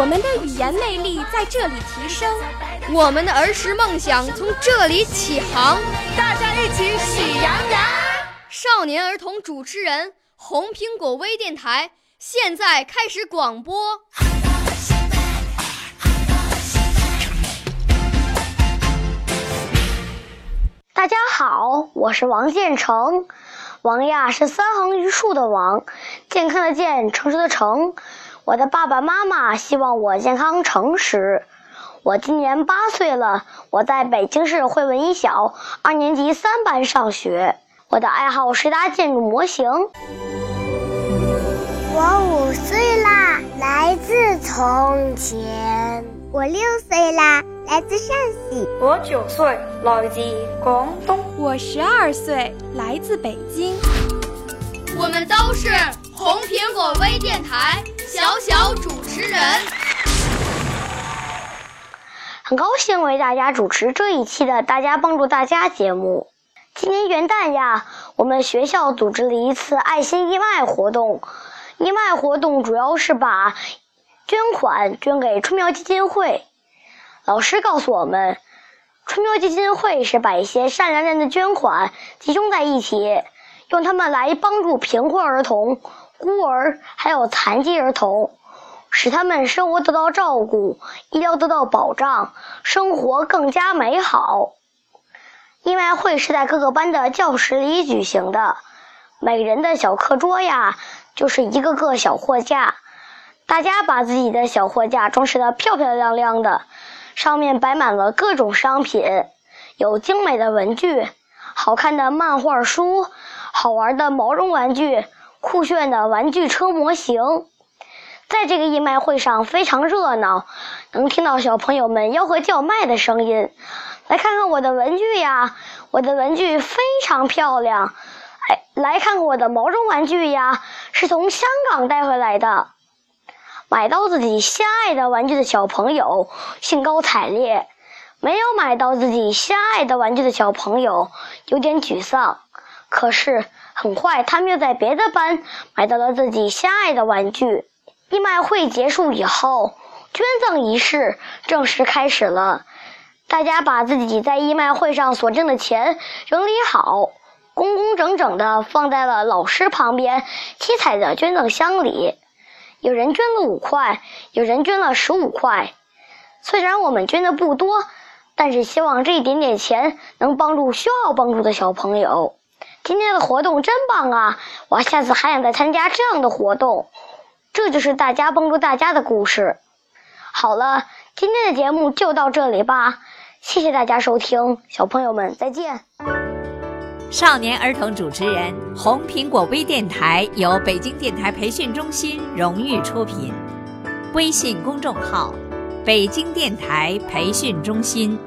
我们的语言魅力在这里提升，我们的儿时梦想从这里起航。大家一起喜羊羊。少年儿童主持人，红苹果微电台。现在开始广播。大家好，我是王建成。王呀是三横一竖的王，健康的健，诚实的诚。我的爸爸妈妈希望我健康诚实。我今年八岁了，我在北京市汇文一小二年级三班上学。我的爱好是搭建筑模型。我五岁啦，来自从前。我六岁啦，来自陕西。我九岁，来自广东。我十二岁，来自北京。我们都是红苹果微电台小小主持人，很高兴为大家主持这一期的《大家帮助大家》节目。今年元旦呀，我们学校组织了一次爱心义卖活动。义卖活动主要是把捐款捐给春苗基金会。老师告诉我们，春苗基金会是把一些善良人的捐款集中在一起，用他们来帮助贫困儿童、孤儿还有残疾儿童，使他们生活得到照顾，医疗得到保障，生活更加美好。义卖会是在各个班的教室里举行的，每人的小课桌呀。就是一个个小货架，大家把自己的小货架装饰得漂漂亮亮的，上面摆满了各种商品，有精美的文具、好看的漫画书、好玩的毛绒玩具、酷炫的玩具车模型。在这个义卖会上非常热闹，能听到小朋友们吆喝叫卖的声音。来看看我的文具呀，我的文具非常漂亮。哎，来看看我的毛绒玩具呀。是从香港带回来的，买到自己心爱的玩具的小朋友兴高采烈，没有买到自己心爱的玩具的小朋友有点沮丧。可是很快，他们又在别的班买到了自己心爱的玩具。义卖会结束以后，捐赠仪式正式开始了。大家把自己在义卖会上所挣的钱整理好。工工整整地放在了老师旁边七彩的捐赠箱里。有人捐了五块，有人捐了十五块。虽然我们捐的不多，但是希望这一点点钱能帮助需要帮助的小朋友。今天的活动真棒啊！我下次还想再参加这样的活动。这就是大家帮助大家的故事。好了，今天的节目就到这里吧。谢谢大家收听，小朋友们再见。少年儿童主持人，红苹果微电台由北京电台培训中心荣誉出品，微信公众号：北京电台培训中心。